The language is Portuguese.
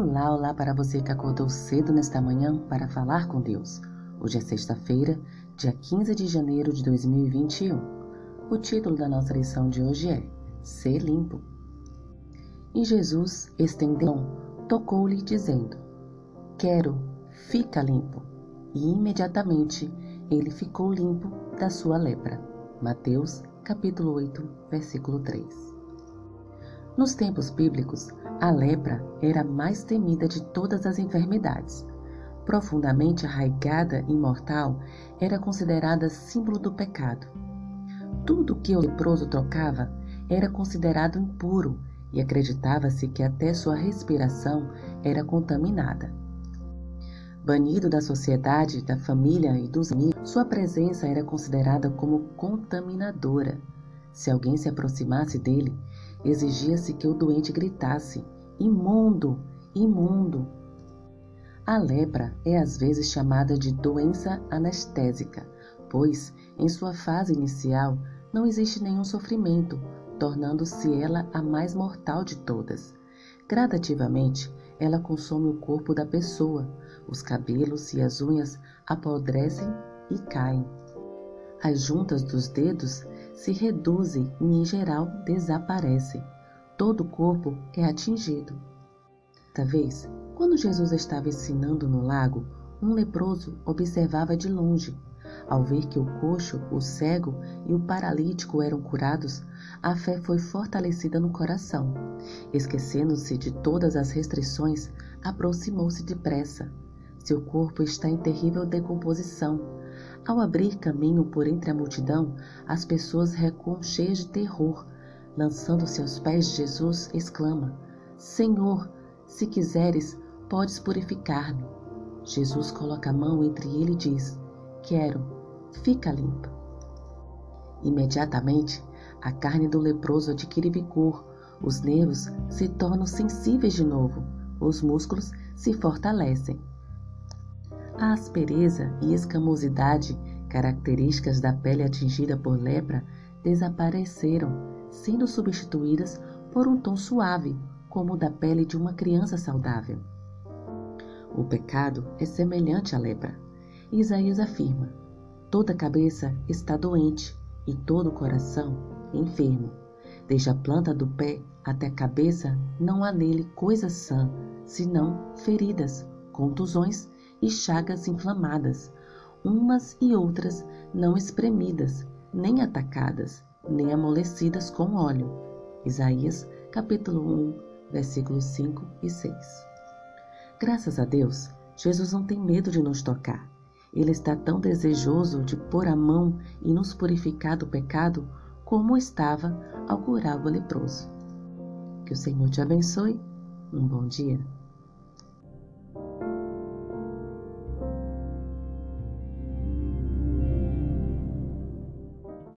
Olá, olá para você que acordou cedo nesta manhã para falar com Deus. Hoje é sexta-feira, dia 15 de janeiro de 2021. O título da nossa lição de hoje é Ser Limpo. E Jesus, estendendo, tocou-lhe, dizendo: Quero, fica limpo. E imediatamente ele ficou limpo da sua lepra. Mateus, capítulo 8, versículo 3. Nos tempos bíblicos, a lepra era a mais temida de todas as enfermidades. Profundamente arraigada e mortal, era considerada símbolo do pecado. Tudo que o leproso trocava era considerado impuro e acreditava-se que até sua respiração era contaminada. Banido da sociedade, da família e dos amigos, sua presença era considerada como contaminadora. Se alguém se aproximasse dele, exigia-se que o doente gritasse: Imundo! Imundo! A lepra é às vezes chamada de doença anestésica, pois, em sua fase inicial, não existe nenhum sofrimento, tornando-se ela a mais mortal de todas. Gradativamente, ela consome o corpo da pessoa, os cabelos e as unhas apodrecem e caem. As juntas dos dedos se reduzem e, em geral, desaparecem. Todo o corpo é atingido. Talvez, quando Jesus estava ensinando no lago, um leproso observava de longe. Ao ver que o coxo, o cego e o paralítico eram curados, a fé foi fortalecida no coração. Esquecendo-se de todas as restrições, aproximou-se depressa. Seu corpo está em terrível decomposição ao abrir caminho por entre a multidão, as pessoas recuam cheias de terror. Lançando-se aos pés de Jesus, exclama: Senhor, se quiseres, podes purificar-me. Jesus coloca a mão entre ele e diz: Quero, fica limpa. Imediatamente, a carne do leproso adquire vigor, os nervos se tornam sensíveis de novo, os músculos se fortalecem. A aspereza e escamosidade, características da pele atingida por lepra, desapareceram, sendo substituídas por um tom suave, como o da pele de uma criança saudável. O pecado é semelhante à lepra. Isaías afirma: toda cabeça está doente e todo o coração enfermo. Desde a planta do pé até a cabeça não há nele coisa sã, senão feridas, contusões e chagas inflamadas, umas e outras não espremidas, nem atacadas, nem amolecidas com óleo. Isaías, capítulo 1, versículos 5 e 6. Graças a Deus, Jesus não tem medo de nos tocar. Ele está tão desejoso de pôr a mão e nos purificar do pecado como estava ao curar o leproso. Que o Senhor te abençoe. Um bom dia.